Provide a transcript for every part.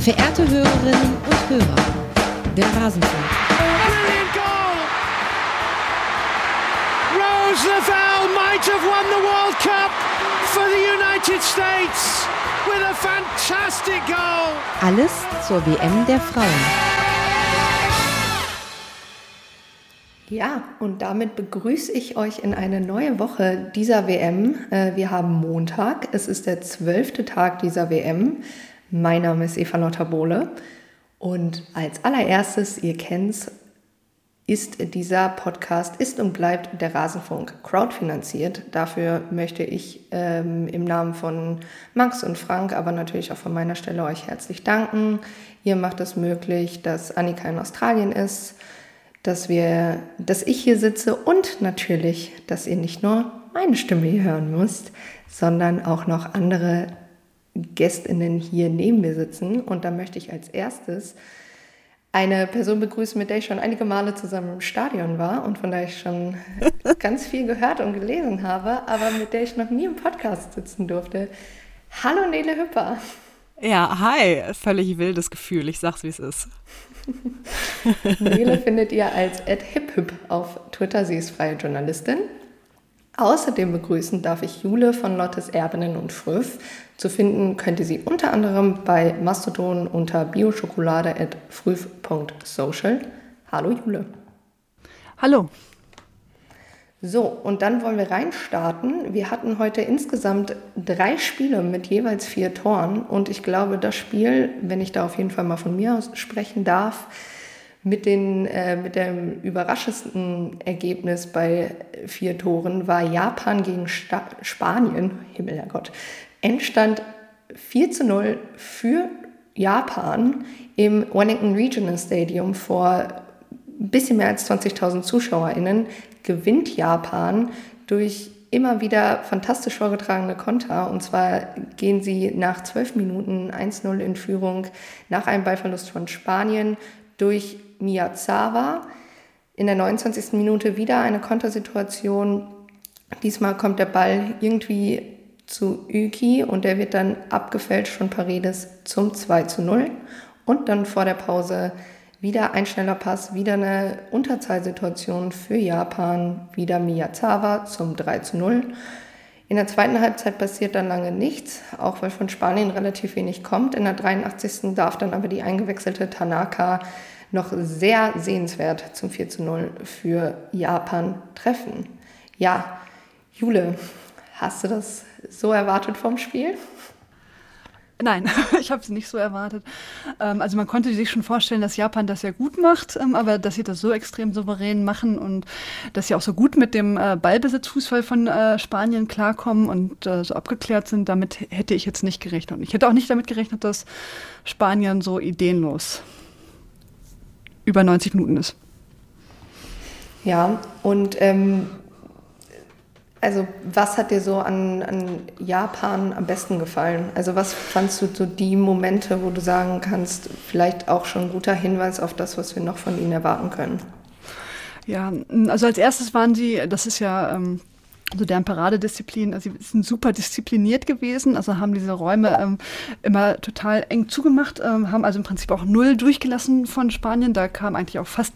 Verehrte Hörerinnen und Hörer, der Rasenfunk. Brilliant goal! Rose Lavelle might have won the World Cup for the United States with a fantastic goal. Alles zur WM der Frauen. Ja, und damit begrüße ich euch in eine neue Woche dieser WM. Äh, wir haben Montag, es ist der zwölfte Tag dieser WM. Mein Name ist Eva Lotta Bohle und als allererstes, ihr kennt's, ist dieser Podcast, ist und bleibt der Rasenfunk crowdfinanziert. Dafür möchte ich ähm, im Namen von Max und Frank, aber natürlich auch von meiner Stelle euch herzlich danken. Ihr macht es möglich, dass Annika in Australien ist dass wir, dass ich hier sitze und natürlich, dass ihr nicht nur meine Stimme hier hören müsst, sondern auch noch andere Gästinnen hier neben mir sitzen. Und da möchte ich als erstes eine Person begrüßen, mit der ich schon einige Male zusammen im Stadion war und von der ich schon ganz viel gehört und gelesen habe, aber mit der ich noch nie im Podcast sitzen durfte. Hallo Nele Hüpper. Ja, hi. Völlig wildes Gefühl. Ich sag's, wie es ist. Nele findet ihr als @hiphip auf Twitter. Sie ist freie Journalistin. Außerdem begrüßen darf ich Jule von Lottes Erbinnen und Fröf. Zu finden könnt ihr sie unter anderem bei Mastodon unter bioschokolade.früf.social. Hallo Jule. Hallo. So, und dann wollen wir reinstarten. Wir hatten heute insgesamt drei Spiele mit jeweils vier Toren. Und ich glaube, das Spiel, wenn ich da auf jeden Fall mal von mir aus sprechen darf, mit, den, äh, mit dem überraschendsten Ergebnis bei vier Toren war Japan gegen Sta Spanien. Himmel, Herrgott. Endstand 4 zu 0 für Japan im Wellington Regional Stadium vor ein bisschen mehr als 20.000 ZuschauerInnen gewinnt Japan durch immer wieder fantastisch vorgetragene Konter. Und zwar gehen sie nach zwölf Minuten 1-0 in Führung nach einem Ballverlust von Spanien durch Miyazawa. In der 29. Minute wieder eine Kontersituation. Diesmal kommt der Ball irgendwie zu Yuki und der wird dann abgefälscht von Paredes zum 2 zu 0. Und dann vor der Pause wieder ein schneller Pass, wieder eine Unterzahlsituation für Japan, wieder Miyazawa zum 3 zu 0. In der zweiten Halbzeit passiert dann lange nichts, auch weil von Spanien relativ wenig kommt. In der 83. darf dann aber die eingewechselte Tanaka noch sehr sehenswert zum 4 zu 0 für Japan treffen. Ja, Jule, hast du das so erwartet vom Spiel? Nein, ich habe es nicht so erwartet. Ähm, also man konnte sich schon vorstellen, dass Japan das ja gut macht, ähm, aber dass sie das so extrem souverän machen und dass sie auch so gut mit dem äh, Ballbesitzfußball von äh, Spanien klarkommen und äh, so abgeklärt sind, damit hätte ich jetzt nicht gerechnet. Und ich hätte auch nicht damit gerechnet, dass Spanien so ideenlos über 90 Minuten ist. Ja, und ähm, also was hat dir so an, an Japan am besten gefallen? Also was fandst du so die Momente, wo du sagen kannst, vielleicht auch schon ein guter Hinweis auf das, was wir noch von ihnen erwarten können? Ja, also als erstes waren sie, das ist ja ähm, so deren Paradedisziplin, also sie sind super diszipliniert gewesen, also haben diese Räume ähm, immer total eng zugemacht, ähm, haben also im Prinzip auch null durchgelassen von Spanien. Da kam eigentlich auch fast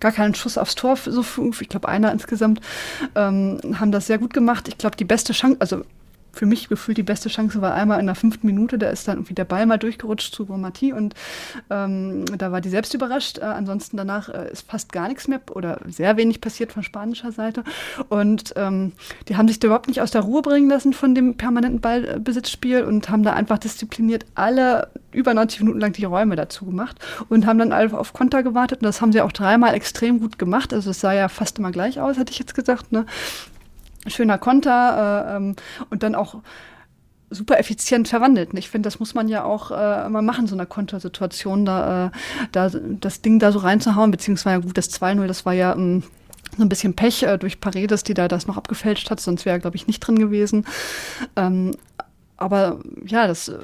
gar keinen Schuss aufs Tor, so, ich glaube einer insgesamt, ähm, haben das sehr gut gemacht. Ich glaube, die beste Chance, also für mich gefühlt die beste Chance war einmal in der fünften Minute, da ist dann irgendwie der Ball mal durchgerutscht zu Bomati und ähm, da war die selbst überrascht. Äh, ansonsten danach äh, ist fast gar nichts mehr oder sehr wenig passiert von spanischer Seite. Und ähm, die haben sich da überhaupt nicht aus der Ruhe bringen lassen von dem permanenten Ballbesitzspiel und haben da einfach diszipliniert alle über 90 Minuten lang die Räume dazu gemacht und haben dann einfach auf Konter gewartet. Und das haben sie auch dreimal extrem gut gemacht. Also es sah ja fast immer gleich aus, hätte ich jetzt gesagt. Ne? Schöner Konter äh, ähm, und dann auch super effizient verwandelt. ich finde, das muss man ja auch äh, mal machen, so einer Kontersituation, da, äh, da das Ding da so reinzuhauen, beziehungsweise gut, das 2-0, das war ja ähm, so ein bisschen Pech äh, durch Paredes, die da das noch abgefälscht hat, sonst wäre er, glaube ich, nicht drin gewesen. Ähm, aber ja, das äh,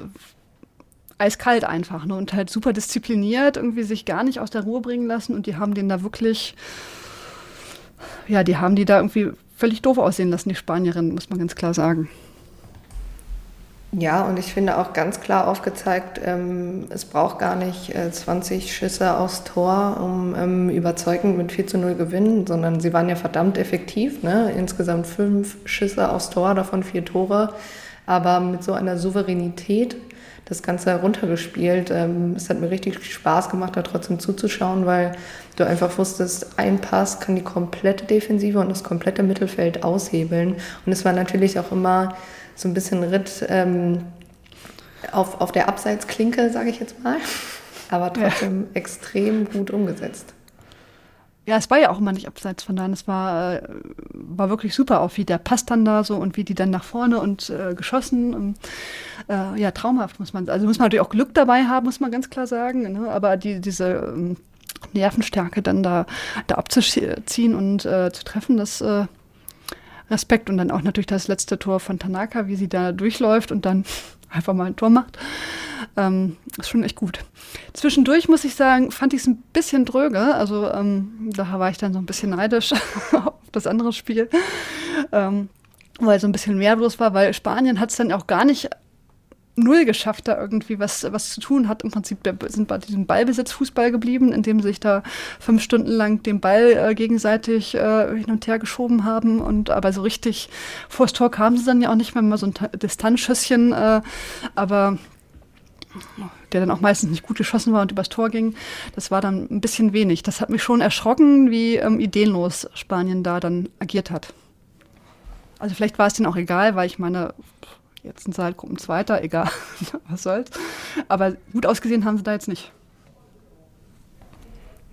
eiskalt einfach ne? und halt super diszipliniert, irgendwie sich gar nicht aus der Ruhe bringen lassen und die haben den da wirklich, ja, die haben die da irgendwie völlig doof aussehen lassen, die Spanierinnen, muss man ganz klar sagen. Ja, und ich finde auch ganz klar aufgezeigt, ähm, es braucht gar nicht äh, 20 Schüsse aufs Tor, um ähm, überzeugend mit 4 zu 0 gewinnen, sondern sie waren ja verdammt effektiv. Ne? Insgesamt fünf Schüsse aufs Tor, davon vier Tore. Aber mit so einer Souveränität das Ganze heruntergespielt. Ähm, es hat mir richtig Spaß gemacht, da trotzdem zuzuschauen, weil du einfach wusstest, ein Pass kann die komplette Defensive und das komplette Mittelfeld aushebeln. Und es war natürlich auch immer so ein bisschen Ritt ähm, auf, auf der Abseitsklinke, sage ich jetzt mal, aber trotzdem ja. extrem gut umgesetzt. Ja, es war ja auch immer nicht abseits von da. Es war, äh, war wirklich super, auch wie der Pass dann da so und wie die dann nach vorne und äh, geschossen. Und, äh, ja, traumhaft muss man. Also muss man natürlich auch Glück dabei haben, muss man ganz klar sagen. Ne? Aber die, diese ähm, Nervenstärke dann da, da abzuziehen und äh, zu treffen, das äh, Respekt. Und dann auch natürlich das letzte Tor von Tanaka, wie sie da durchläuft und dann einfach mal ein Tor macht. Ähm, ist schon echt gut. Zwischendurch muss ich sagen, fand ich es ein bisschen dröge. Also ähm, da war ich dann so ein bisschen neidisch auf das andere Spiel, ähm, weil so ein bisschen mehr los war, weil Spanien hat es dann auch gar nicht null geschafft, da irgendwie was, was zu tun hat. Im Prinzip sind bei diesem Ballbesitz Fußball geblieben, indem sie sich da fünf Stunden lang den Ball äh, gegenseitig äh, hin und her geschoben haben. Und aber so richtig vors Tor kamen sie dann ja auch nicht mehr, mal so ein Distanzschüsschen. Äh, aber der dann auch meistens nicht gut geschossen war und übers Tor ging, das war dann ein bisschen wenig. Das hat mich schon erschrocken, wie ähm, ideenlos Spanien da dann agiert hat. Also vielleicht war es denen auch egal, weil ich meine, Jetzt sind sie halt Gruppenzweiter, egal, was soll's. Aber gut ausgesehen haben sie da jetzt nicht.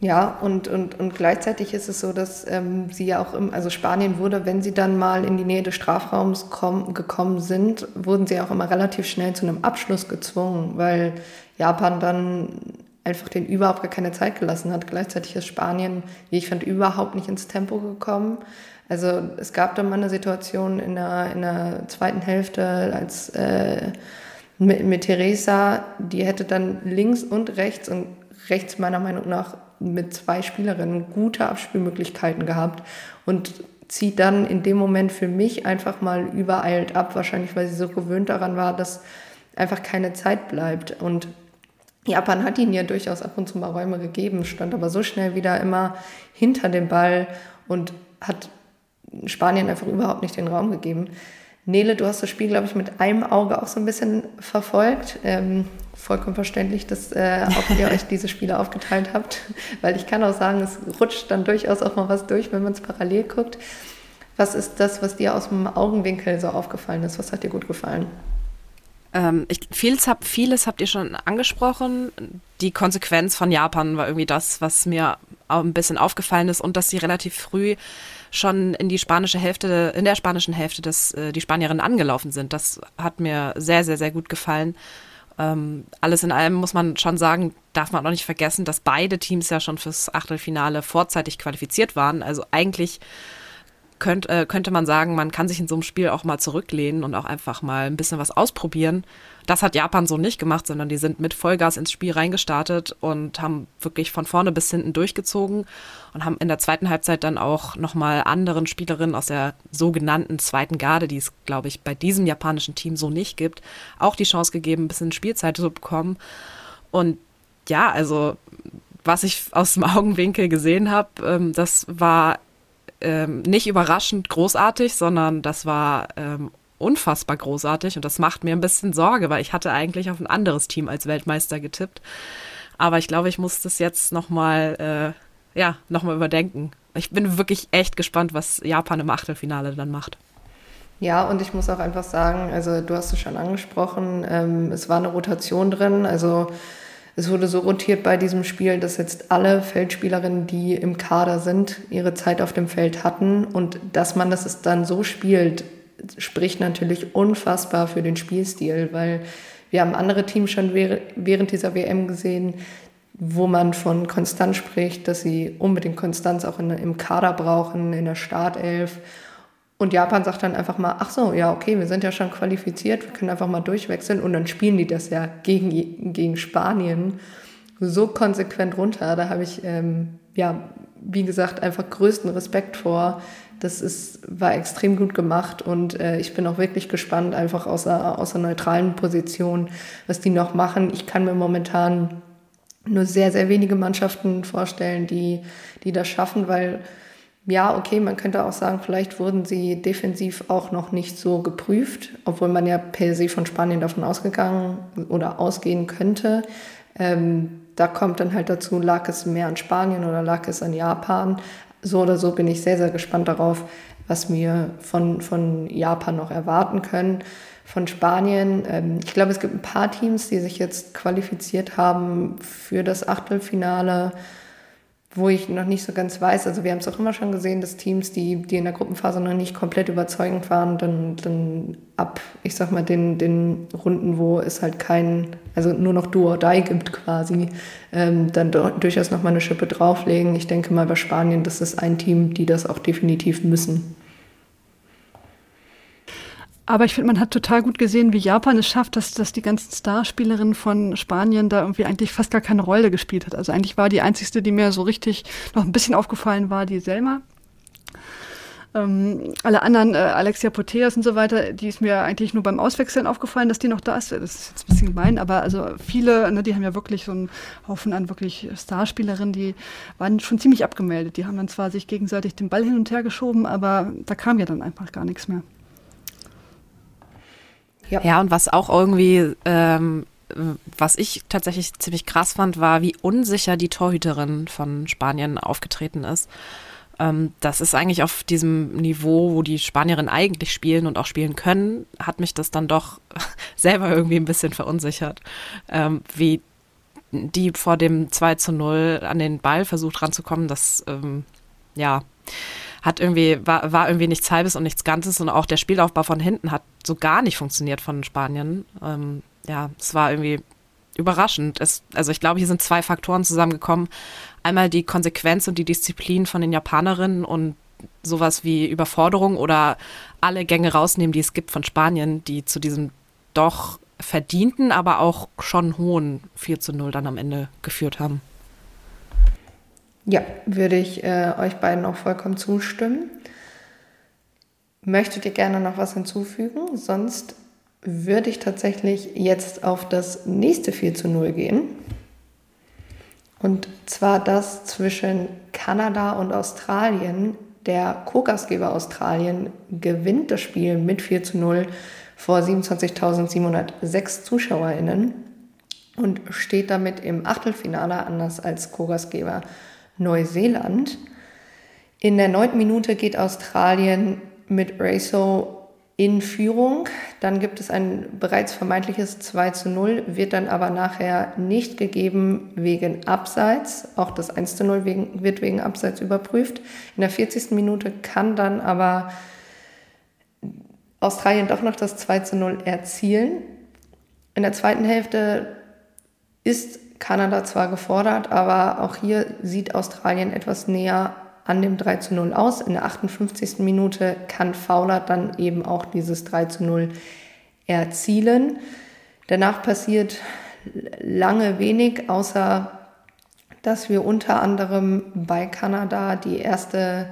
Ja, und, und, und gleichzeitig ist es so, dass ähm, sie ja auch im, also Spanien wurde, wenn sie dann mal in die Nähe des Strafraums komm, gekommen sind, wurden sie auch immer relativ schnell zu einem Abschluss gezwungen, weil Japan dann einfach den überhaupt gar keine Zeit gelassen hat. Gleichzeitig ist Spanien, wie ich fand, überhaupt nicht ins Tempo gekommen. Also es gab dann mal eine Situation in der, in der zweiten Hälfte, als äh, mit, mit Teresa, die hätte dann links und rechts und rechts meiner Meinung nach mit zwei Spielerinnen gute Abspielmöglichkeiten gehabt und zieht dann in dem Moment für mich einfach mal übereilt ab, wahrscheinlich weil sie so gewöhnt daran war, dass einfach keine Zeit bleibt. Und Japan hat ihnen ja durchaus ab und zu mal Räume gegeben, stand aber so schnell wieder immer hinter dem Ball und hat Spanien einfach überhaupt nicht den Raum gegeben. Nele, du hast das Spiel, glaube ich, mit einem Auge auch so ein bisschen verfolgt. Ähm, vollkommen verständlich, dass äh, auch ihr euch diese Spiele aufgeteilt habt, weil ich kann auch sagen, es rutscht dann durchaus auch mal was durch, wenn man es parallel guckt. Was ist das, was dir aus dem Augenwinkel so aufgefallen ist? Was hat dir gut gefallen? Ähm, ich, vieles, hab, vieles habt ihr schon angesprochen. Die Konsequenz von Japan war irgendwie das, was mir auch ein bisschen aufgefallen ist und dass sie relativ früh schon in die spanische Hälfte, in der spanischen Hälfte des, äh, die Spanierinnen angelaufen sind. Das hat mir sehr, sehr, sehr gut gefallen. Ähm, alles in allem muss man schon sagen, darf man auch nicht vergessen, dass beide Teams ja schon fürs Achtelfinale vorzeitig qualifiziert waren. Also eigentlich könnt, äh, könnte man sagen, man kann sich in so einem Spiel auch mal zurücklehnen und auch einfach mal ein bisschen was ausprobieren. Das hat Japan so nicht gemacht, sondern die sind mit Vollgas ins Spiel reingestartet und haben wirklich von vorne bis hinten durchgezogen und haben in der zweiten Halbzeit dann auch nochmal anderen Spielerinnen aus der sogenannten zweiten Garde, die es, glaube ich, bei diesem japanischen Team so nicht gibt, auch die Chance gegeben, ein bisschen Spielzeit zu bekommen. Und ja, also was ich aus dem Augenwinkel gesehen habe, ähm, das war ähm, nicht überraschend großartig, sondern das war ähm, unfassbar großartig und das macht mir ein bisschen Sorge, weil ich hatte eigentlich auf ein anderes Team als Weltmeister getippt. Aber ich glaube, ich muss das jetzt nochmal, äh, ja, nochmal überdenken. Ich bin wirklich echt gespannt, was Japan im Achtelfinale dann macht. Ja, und ich muss auch einfach sagen, also du hast es schon angesprochen, ähm, es war eine Rotation drin, also es wurde so rotiert bei diesem Spiel, dass jetzt alle Feldspielerinnen, die im Kader sind, ihre Zeit auf dem Feld hatten. Und dass man das dann so spielt, spricht natürlich unfassbar für den Spielstil, weil wir haben andere Teams schon während dieser WM gesehen, wo man von Konstanz spricht, dass sie unbedingt Konstanz auch in, im Kader brauchen, in der Startelf. Und Japan sagt dann einfach mal, ach so, ja, okay, wir sind ja schon qualifiziert, wir können einfach mal durchwechseln und dann spielen die das ja gegen, gegen Spanien so konsequent runter. Da habe ich ähm, ja wie gesagt, einfach größten Respekt vor. Das ist, war extrem gut gemacht und äh, ich bin auch wirklich gespannt, einfach aus einer, aus einer neutralen Position, was die noch machen. Ich kann mir momentan nur sehr, sehr wenige Mannschaften vorstellen, die, die das schaffen, weil ja, okay, man könnte auch sagen, vielleicht wurden sie defensiv auch noch nicht so geprüft, obwohl man ja per se von Spanien davon ausgegangen oder ausgehen könnte. Ähm, da kommt dann halt dazu, lag es mehr an Spanien oder lag es an Japan. So oder so bin ich sehr, sehr gespannt darauf, was wir von, von Japan noch erwarten können. Von Spanien, ähm, ich glaube, es gibt ein paar Teams, die sich jetzt qualifiziert haben für das Achtelfinale wo ich noch nicht so ganz weiß, also wir haben es auch immer schon gesehen, dass Teams, die, die in der Gruppenphase noch nicht komplett überzeugend waren, dann, dann ab, ich sag mal, den, den Runden, wo es halt kein, also nur noch Do or Die gibt quasi, ähm, dann durchaus nochmal eine Schippe drauflegen. Ich denke mal bei Spanien, das ist ein Team, die das auch definitiv müssen. Aber ich finde, man hat total gut gesehen, wie Japan es schafft, dass, dass die ganzen Starspielerinnen von Spanien da irgendwie eigentlich fast gar keine Rolle gespielt hat. Also eigentlich war die einzigste, die mir so richtig noch ein bisschen aufgefallen war, die Selma. Ähm, alle anderen, äh, Alexia Poteas und so weiter, die ist mir eigentlich nur beim Auswechseln aufgefallen, dass die noch da ist. Das ist jetzt ein bisschen gemein, aber also viele, ne, die haben ja wirklich so einen Haufen an wirklich Starspielerinnen, die waren schon ziemlich abgemeldet. Die haben dann zwar sich gegenseitig den Ball hin und her geschoben, aber da kam ja dann einfach gar nichts mehr. Ja, ja und was auch irgendwie, ähm, was ich tatsächlich ziemlich krass fand, war, wie unsicher die Torhüterin von Spanien aufgetreten ist. Ähm, das ist eigentlich auf diesem Niveau, wo die Spanierinnen eigentlich spielen und auch spielen können, hat mich das dann doch selber irgendwie ein bisschen verunsichert, ähm, wie die vor dem 2 zu 0 an den Ball versucht ranzukommen, das, ähm, ja, hat irgendwie, war, war irgendwie nichts Halbes und nichts Ganzes und auch der Spielaufbau von hinten hat so gar nicht funktioniert von Spanien. Ähm, ja, es war irgendwie überraschend. Es, also ich glaube, hier sind zwei Faktoren zusammengekommen. Einmal die Konsequenz und die Disziplin von den Japanerinnen und sowas wie Überforderung oder alle Gänge rausnehmen, die es gibt von Spanien, die zu diesem doch verdienten, aber auch schon hohen 4 zu 0 dann am Ende geführt haben. Ja, würde ich äh, euch beiden auch vollkommen zustimmen. Möchtet ihr gerne noch was hinzufügen? Sonst würde ich tatsächlich jetzt auf das nächste 4 zu 0 gehen. Und zwar das zwischen Kanada und Australien. Der Co-Gastgeber Australien gewinnt das Spiel mit 4 zu 0 vor 27.706 ZuschauerInnen und steht damit im Achtelfinale anders als Co-Gastgeber Neuseeland. In der neunten Minute geht Australien mit Raso in Führung. Dann gibt es ein bereits vermeintliches 2 zu 0, wird dann aber nachher nicht gegeben wegen Abseits. Auch das 1 zu 0 wegen, wird wegen Abseits überprüft. In der 40. Minute kann dann aber Australien doch noch das 2 zu 0 erzielen. In der zweiten Hälfte ist Kanada zwar gefordert, aber auch hier sieht Australien etwas näher an dem 3 zu 0 aus. In der 58. Minute kann Fowler dann eben auch dieses 3 zu 0 erzielen. Danach passiert lange wenig, außer dass wir unter anderem bei Kanada die erste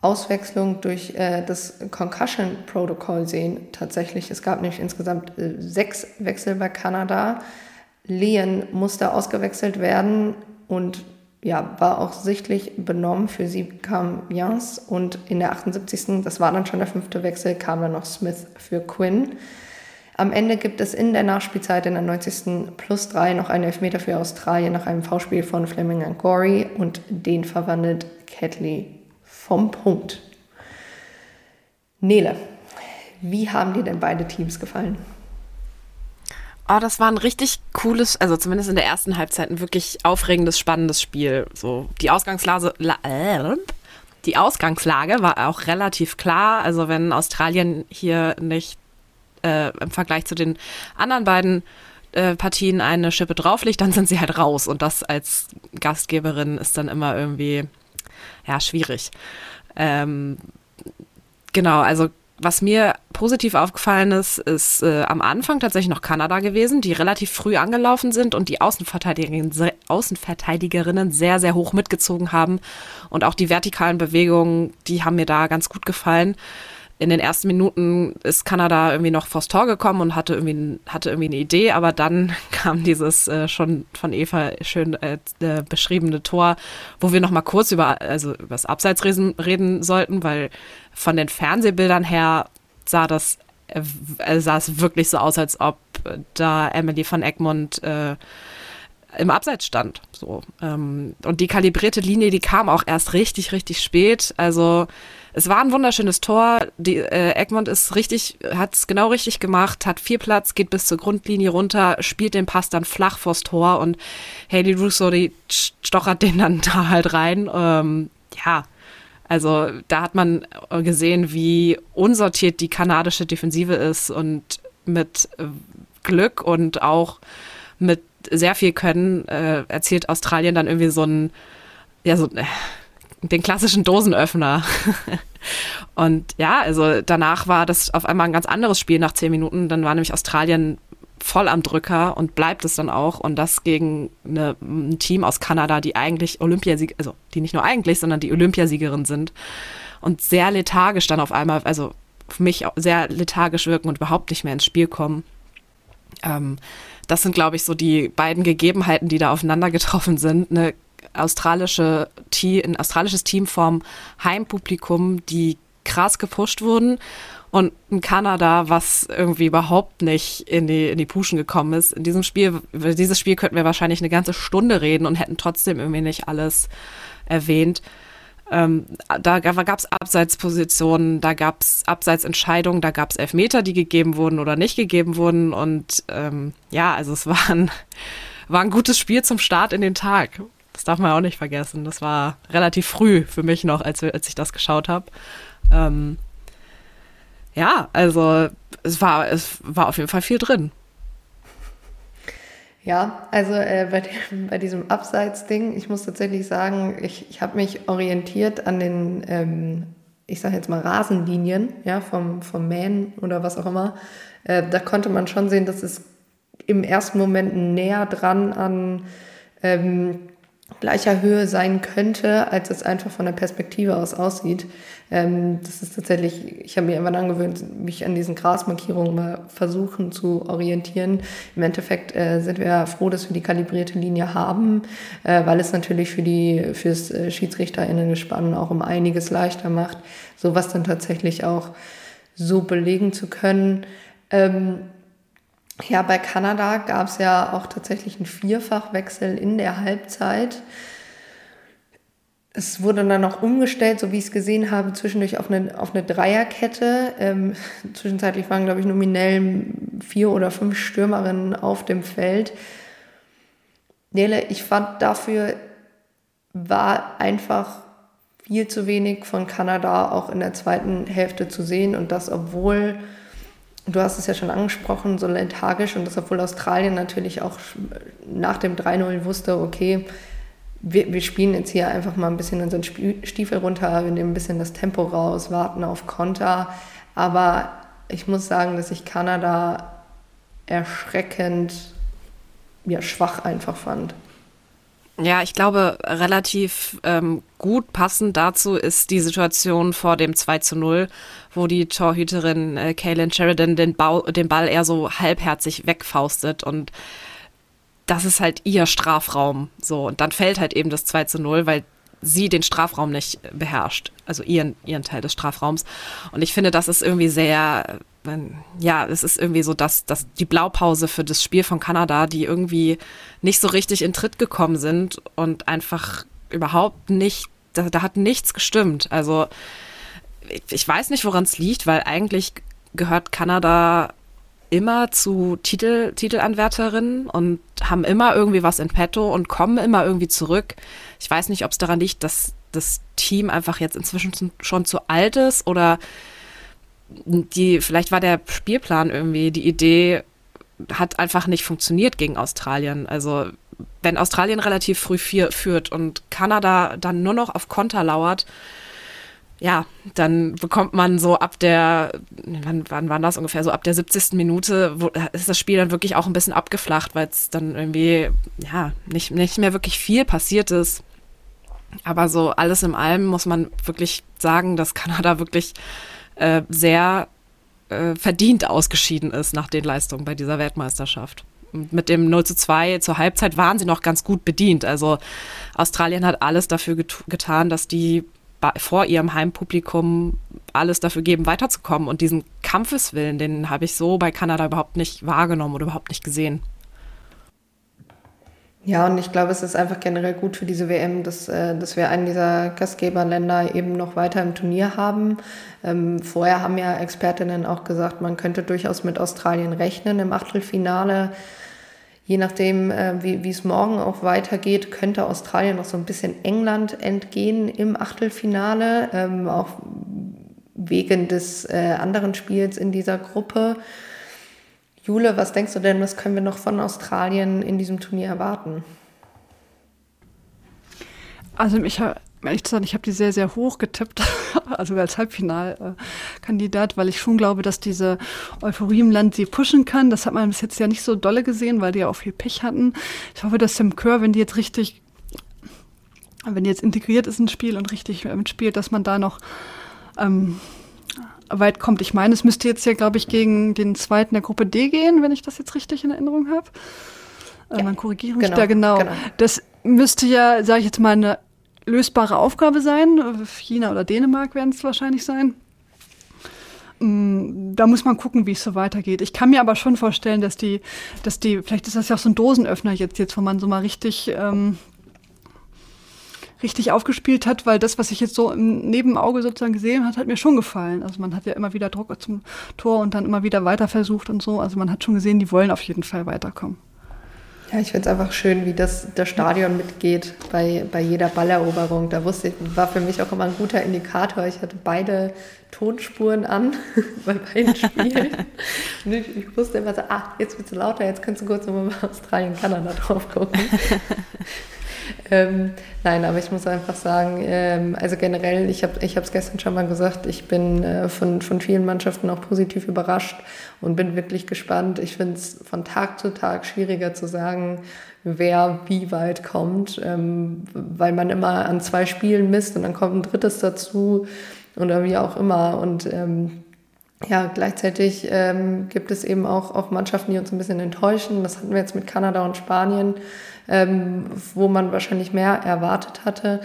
Auswechslung durch äh, das Concussion Protocol sehen. Tatsächlich, es gab nämlich insgesamt äh, sechs Wechsel bei Kanada. Lehen musste ausgewechselt werden und ja, war auch sichtlich benommen. Für sie kam Jans und in der 78. das war dann schon der fünfte Wechsel, kam dann noch Smith für Quinn. Am Ende gibt es in der Nachspielzeit in der 90. plus 3 noch einen Elfmeter für Australien nach einem V-Spiel von Fleming und Gorey und den verwandelt Catley vom Punkt. Nele, wie haben dir denn beide Teams gefallen? Oh, das war ein richtig cooles, also zumindest in der ersten Halbzeit ein wirklich aufregendes, spannendes Spiel. So die Ausgangslage, äh, die Ausgangslage war auch relativ klar. Also wenn Australien hier nicht äh, im Vergleich zu den anderen beiden äh, Partien eine Schippe drauflegt, dann sind sie halt raus. Und das als Gastgeberin ist dann immer irgendwie ja schwierig. Ähm, genau, also was mir positiv aufgefallen ist, ist äh, am Anfang tatsächlich noch Kanada gewesen, die relativ früh angelaufen sind und die Außenverteidigerinnen, Außenverteidigerinnen sehr, sehr hoch mitgezogen haben. Und auch die vertikalen Bewegungen, die haben mir da ganz gut gefallen in den ersten Minuten ist Kanada irgendwie noch vors Tor gekommen und hatte irgendwie, hatte irgendwie eine Idee, aber dann kam dieses äh, schon von Eva schön äh, äh, beschriebene Tor, wo wir noch mal kurz über, also über das Abseits reden, reden sollten, weil von den Fernsehbildern her sah das äh, sah es wirklich so aus, als ob da Emily von Egmont äh, im Abseits stand. So. Ähm, und die kalibrierte Linie, die kam auch erst richtig, richtig spät. Also es war ein wunderschönes Tor. Die, äh, Egmont ist richtig, hat es genau richtig gemacht, hat viel Platz, geht bis zur Grundlinie runter, spielt den Pass dann flach vors Tor und Haley Russo, die stochert den dann da halt rein. Ähm, ja, also da hat man gesehen, wie unsortiert die kanadische Defensive ist und mit äh, Glück und auch mit sehr viel Können äh, erzielt Australien dann irgendwie so ein, ja, so äh, den klassischen Dosenöffner. und ja, also danach war das auf einmal ein ganz anderes Spiel nach zehn Minuten. Dann war nämlich Australien voll am Drücker und bleibt es dann auch. Und das gegen eine, ein Team aus Kanada, die eigentlich Olympiasieger, also die nicht nur eigentlich, sondern die Olympiasiegerin sind. Und sehr lethargisch dann auf einmal, also für mich sehr lethargisch wirken und überhaupt nicht mehr ins Spiel kommen. Ähm, das sind, glaube ich, so die beiden Gegebenheiten, die da aufeinander getroffen sind. Eine australische ein australisches Team vom Heimpublikum, die krass gepusht wurden und ein Kanada, was irgendwie überhaupt nicht in die, in die Puschen gekommen ist. In diesem Spiel, dieses Spiel könnten wir wahrscheinlich eine ganze Stunde reden und hätten trotzdem irgendwie nicht alles erwähnt. Ähm, da gab es Abseitspositionen, da gab es Abseitsentscheidungen, da gab es Elfmeter, die gegeben wurden oder nicht gegeben wurden. Und ähm, ja, also es war ein, war ein gutes Spiel zum Start in den Tag. Das darf man auch nicht vergessen. Das war relativ früh für mich noch, als, als ich das geschaut habe. Ähm, ja, also es war, es war auf jeden Fall viel drin. Ja, also äh, bei, dem, bei diesem Abseits-Ding, ich muss tatsächlich sagen, ich, ich habe mich orientiert an den, ähm, ich sage jetzt mal Rasenlinien, ja, vom, vom Mähen oder was auch immer. Äh, da konnte man schon sehen, dass es im ersten Moment näher dran an ähm, gleicher Höhe sein könnte, als es einfach von der Perspektive aus aussieht. Ähm, das ist tatsächlich, ich habe mir irgendwann angewöhnt, mich an diesen Grasmarkierungen mal versuchen zu orientieren. Im Endeffekt äh, sind wir froh, dass wir die kalibrierte Linie haben, äh, weil es natürlich für die fürs äh, Schiedsrichterinnengespann auch um einiges leichter macht, sowas dann tatsächlich auch so belegen zu können. Ähm, ja, bei Kanada gab es ja auch tatsächlich einen Vierfachwechsel in der Halbzeit. Es wurde dann noch umgestellt, so wie ich es gesehen habe, zwischendurch auf eine, auf eine Dreierkette. Ähm, zwischenzeitlich waren, glaube ich, nominell vier oder fünf Stürmerinnen auf dem Feld. Nele, ich fand dafür war einfach viel zu wenig von Kanada auch in der zweiten Hälfte zu sehen und das, obwohl du hast es ja schon angesprochen, so lethargisch und das, obwohl Australien natürlich auch nach dem 3-0 wusste, okay, wir, wir, spielen jetzt hier einfach mal ein bisschen unseren Stiefel runter, wir nehmen ein bisschen das Tempo raus, warten auf Konter. Aber ich muss sagen, dass ich Kanada erschreckend ja, schwach einfach fand. Ja, ich glaube, relativ ähm, gut passend dazu ist die Situation vor dem 2 zu 0, wo die Torhüterin äh, Kaylin Sheridan den, Bau, den Ball eher so halbherzig wegfaustet und das ist halt ihr Strafraum. So, und dann fällt halt eben das 2 zu 0, weil sie den Strafraum nicht beherrscht, also ihren, ihren Teil des Strafraums. Und ich finde, das ist irgendwie sehr, ja, es ist irgendwie so, dass, dass die Blaupause für das Spiel von Kanada, die irgendwie nicht so richtig in Tritt gekommen sind und einfach überhaupt nicht, da, da hat nichts gestimmt. Also ich, weiß nicht, woran es liegt, weil eigentlich gehört Kanada immer zu Titel, Titelanwärterinnen und haben immer irgendwie was in petto und kommen immer irgendwie zurück. Ich weiß nicht, ob es daran liegt, dass das Team einfach jetzt inzwischen schon zu alt ist oder die, vielleicht war der Spielplan irgendwie, die Idee hat einfach nicht funktioniert gegen Australien. Also wenn Australien relativ früh vier, führt und Kanada dann nur noch auf Konter lauert, ja, dann bekommt man so ab der, wann, wann war das ungefähr, so ab der 70. Minute wo, ist das Spiel dann wirklich auch ein bisschen abgeflacht, weil es dann irgendwie, ja, nicht, nicht mehr wirklich viel passiert ist. Aber so alles in allem muss man wirklich sagen, dass Kanada wirklich äh, sehr äh, verdient ausgeschieden ist nach den Leistungen bei dieser Weltmeisterschaft. Mit dem 0 zu 2 zur Halbzeit waren sie noch ganz gut bedient. Also Australien hat alles dafür get getan, dass die vor ihrem Heimpublikum alles dafür geben, weiterzukommen. Und diesen Kampfeswillen, den habe ich so bei Kanada überhaupt nicht wahrgenommen oder überhaupt nicht gesehen. Ja, und ich glaube, es ist einfach generell gut für diese WM, dass, äh, dass wir einen dieser Gastgeberländer eben noch weiter im Turnier haben. Ähm, vorher haben ja Expertinnen auch gesagt, man könnte durchaus mit Australien rechnen im Achtelfinale. Je nachdem, äh, wie es morgen auch weitergeht, könnte Australien noch so ein bisschen England entgehen im Achtelfinale, ähm, auch wegen des äh, anderen Spiels in dieser Gruppe. Jule, was denkst du denn, was können wir noch von Australien in diesem Turnier erwarten? Also ich habe ehrlich zu sagen, ich habe die sehr, sehr hoch getippt, also als Halbfinalkandidat, weil ich schon glaube, dass diese Euphorie im Land sie pushen kann. Das hat man bis jetzt ja nicht so dolle gesehen, weil die ja auch viel Pech hatten. Ich hoffe, dass Sam Kerr, wenn die jetzt richtig, wenn die jetzt integriert ist ins Spiel und richtig mitspielt, dass man da noch ähm, weit kommt. Ich meine, es müsste jetzt ja, glaube ich, gegen den zweiten der Gruppe D gehen, wenn ich das jetzt richtig in Erinnerung habe. Äh, ja, man korrigiere mich genau, da genau. genau. Das müsste ja, sage ich jetzt mal, eine lösbare Aufgabe sein. China oder Dänemark werden es wahrscheinlich sein. Mm, da muss man gucken, wie es so weitergeht. Ich kann mir aber schon vorstellen, dass die, dass die, vielleicht ist das ja auch so ein Dosenöffner jetzt, jetzt, wo man so mal richtig ähm, richtig aufgespielt hat, weil das, was ich jetzt so im Nebenauge sozusagen gesehen hat, hat mir schon gefallen. Also man hat ja immer wieder Druck zum Tor und dann immer wieder weiter versucht und so. Also man hat schon gesehen, die wollen auf jeden Fall weiterkommen. Ja, ich finde es einfach schön, wie das das Stadion mitgeht bei, bei jeder Balleroberung. Da wusste ich, war für mich auch immer ein guter Indikator. Ich hatte beide Tonspuren an bei beiden Spielen. Ich, ich, wusste immer so, ah, jetzt wird es lauter, jetzt kannst du kurz nochmal bei Australien, Kanada drauf gucken. ähm, nein, aber ich muss einfach sagen, ähm, also generell, ich habe es gestern schon mal gesagt, ich bin äh, von, von vielen Mannschaften auch positiv überrascht und bin wirklich gespannt. Ich finde es von Tag zu Tag schwieriger zu sagen, wer wie weit kommt, ähm, weil man immer an zwei Spielen misst und dann kommt ein drittes dazu oder wie auch immer. Und ähm, ja, gleichzeitig ähm, gibt es eben auch, auch Mannschaften, die uns ein bisschen enttäuschen. Das hatten wir jetzt mit Kanada und Spanien ähm, wo man wahrscheinlich mehr erwartet hatte.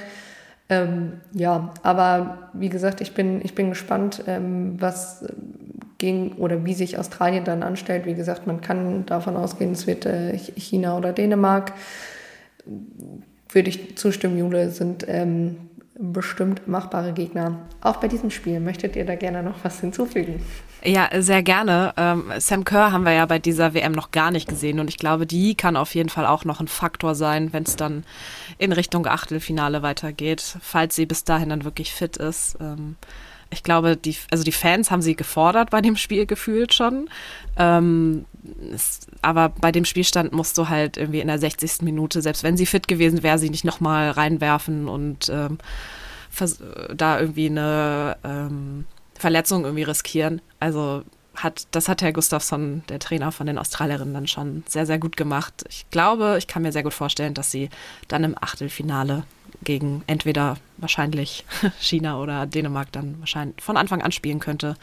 Ähm, ja, aber wie gesagt, ich bin, ich bin gespannt, ähm, was ging oder wie sich Australien dann anstellt. Wie gesagt, man kann davon ausgehen, es wird äh, China oder Dänemark. Würde ich zustimmen, Jule, sind ähm, bestimmt machbare Gegner. Auch bei diesem Spiel möchtet ihr da gerne noch was hinzufügen? Ja, sehr gerne. Ähm, Sam Kerr haben wir ja bei dieser WM noch gar nicht gesehen und ich glaube, die kann auf jeden Fall auch noch ein Faktor sein, wenn es dann in Richtung Achtelfinale weitergeht, falls sie bis dahin dann wirklich fit ist. Ähm, ich glaube, die, also die Fans haben sie gefordert bei dem Spiel gefühlt schon. Ähm, es, aber bei dem Spielstand musst du halt irgendwie in der 60. Minute, selbst wenn sie fit gewesen wäre, sie nicht nochmal reinwerfen und ähm, da irgendwie eine ähm, Verletzung irgendwie riskieren. Also hat, das hat Herr Gustafsson, der Trainer von den Australierinnen, dann schon sehr, sehr gut gemacht. Ich glaube, ich kann mir sehr gut vorstellen, dass sie dann im Achtelfinale gegen entweder wahrscheinlich China oder Dänemark dann wahrscheinlich von Anfang an spielen könnte.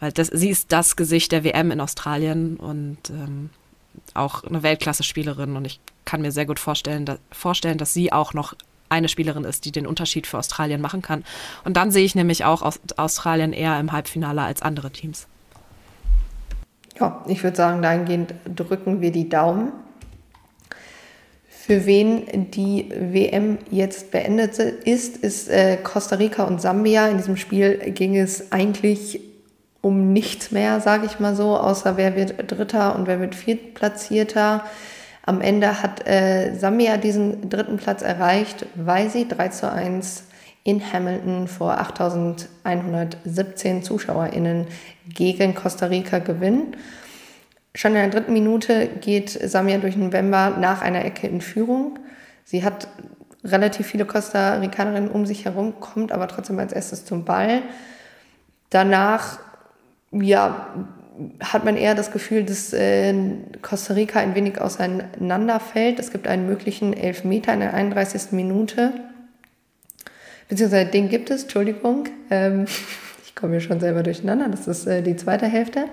Weil das, sie ist das Gesicht der WM in Australien und ähm, auch eine Weltklasse-Spielerin und ich kann mir sehr gut vorstellen, da, vorstellen, dass sie auch noch eine Spielerin ist, die den Unterschied für Australien machen kann. Und dann sehe ich nämlich auch aus Australien eher im Halbfinale als andere Teams. Ja, ich würde sagen, dahingehend drücken wir die Daumen. Für wen die WM jetzt beendet ist, ist äh, Costa Rica und Sambia. In diesem Spiel ging es eigentlich um nichts mehr, sage ich mal so, außer wer wird Dritter und wer wird Viertplatzierter. Am Ende hat äh, Sambia diesen dritten Platz erreicht, weil sie 3 zu 1 in Hamilton vor 8117 ZuschauerInnen gegen Costa Rica gewinnen. Schon in der dritten Minute geht Samia durch November nach einer Ecke in Führung. Sie hat relativ viele Costa Ricanerinnen um sich herum, kommt aber trotzdem als erstes zum Ball. Danach, ja, hat man eher das Gefühl, dass äh, Costa Rica ein wenig auseinanderfällt. Es gibt einen möglichen Elfmeter in der 31. Minute. Beziehungsweise den gibt es, Entschuldigung. Ähm, ich komme hier schon selber durcheinander. Das ist äh, die zweite Hälfte.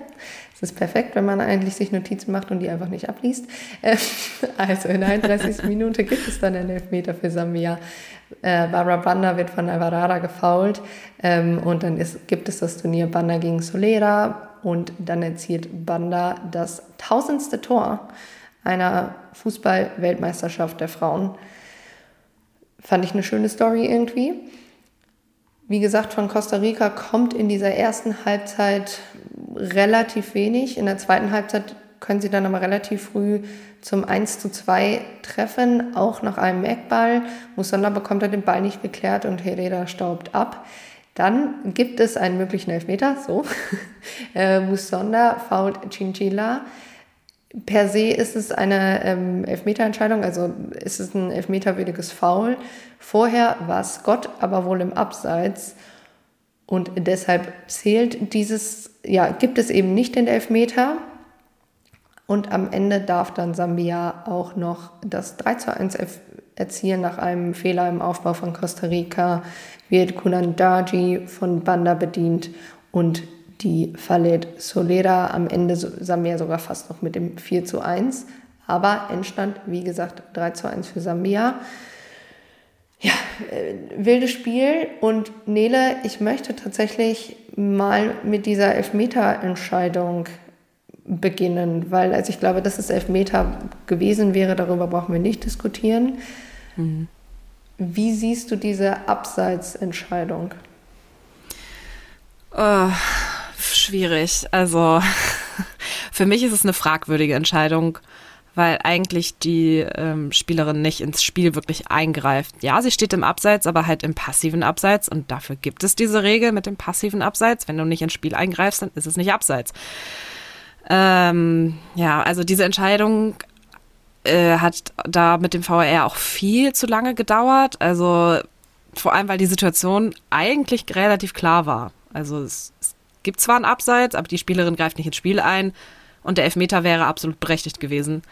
Es ist perfekt, wenn man eigentlich sich Notizen macht und die einfach nicht abliest. Äh, also in der 31. Minute gibt es dann einen Elfmeter für Sambia. Äh, Barbara Banda wird von Alvarada gefault ähm, und dann ist, gibt es das Turnier Banda gegen Solera und dann erzielt Banda das tausendste Tor einer Fußball-Weltmeisterschaft der Frauen. Fand ich eine schöne Story irgendwie. Wie gesagt, von Costa Rica kommt in dieser ersten Halbzeit relativ wenig. In der zweiten Halbzeit können sie dann aber relativ früh zum 1 zu 2 treffen, auch nach einem Eckball. Musonda bekommt er den Ball nicht geklärt und Herrera staubt ab. Dann gibt es einen möglichen Elfmeter, so. äh, Musonda fault Chinchilla. Per se ist es eine ähm, Elfmeterentscheidung, also ist es ein elfmeterwürdiges Foul. Vorher war Scott aber wohl im Abseits und deshalb zählt dieses, ja, gibt es eben nicht den Elfmeter. Und am Ende darf dann Sambia auch noch das 3 zu 1 erzielen nach einem Fehler im Aufbau von Costa Rica. Wird Kunandaji von Banda bedient und die Falet Solera am Ende Sambia sogar fast noch mit dem 4 zu 1. Aber Endstand, wie gesagt, 3 zu 1 für Sambia ja, äh, wildes Spiel. Und Nele, ich möchte tatsächlich mal mit dieser Elfmeter-Entscheidung beginnen, weil also ich glaube, dass es Elfmeter gewesen wäre, darüber brauchen wir nicht diskutieren. Mhm. Wie siehst du diese Abseitsentscheidung? Oh, schwierig. Also für mich ist es eine fragwürdige Entscheidung weil eigentlich die ähm, Spielerin nicht ins Spiel wirklich eingreift. Ja, sie steht im Abseits, aber halt im passiven Abseits und dafür gibt es diese Regel mit dem passiven Abseits. Wenn du nicht ins Spiel eingreifst, dann ist es nicht Abseits. Ähm, ja, also diese Entscheidung äh, hat da mit dem VR auch viel zu lange gedauert. Also vor allem, weil die Situation eigentlich relativ klar war. Also es, es gibt zwar ein Abseits, aber die Spielerin greift nicht ins Spiel ein und der Elfmeter wäre absolut berechtigt gewesen.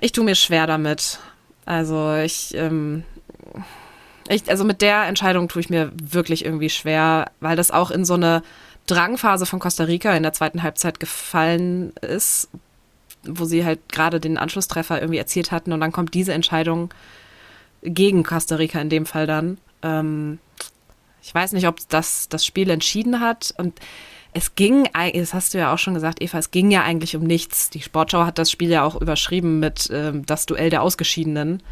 Ich tue mir schwer damit. Also ich, ähm, ich, also mit der Entscheidung tue ich mir wirklich irgendwie schwer, weil das auch in so eine Drangphase von Costa Rica in der zweiten Halbzeit gefallen ist, wo sie halt gerade den Anschlusstreffer irgendwie erzielt hatten und dann kommt diese Entscheidung gegen Costa Rica in dem Fall dann. Ähm, ich weiß nicht, ob das das Spiel entschieden hat und es ging, das hast du ja auch schon gesagt, Eva, es ging ja eigentlich um nichts. Die Sportschau hat das Spiel ja auch überschrieben mit ähm, das Duell der Ausgeschiedenen.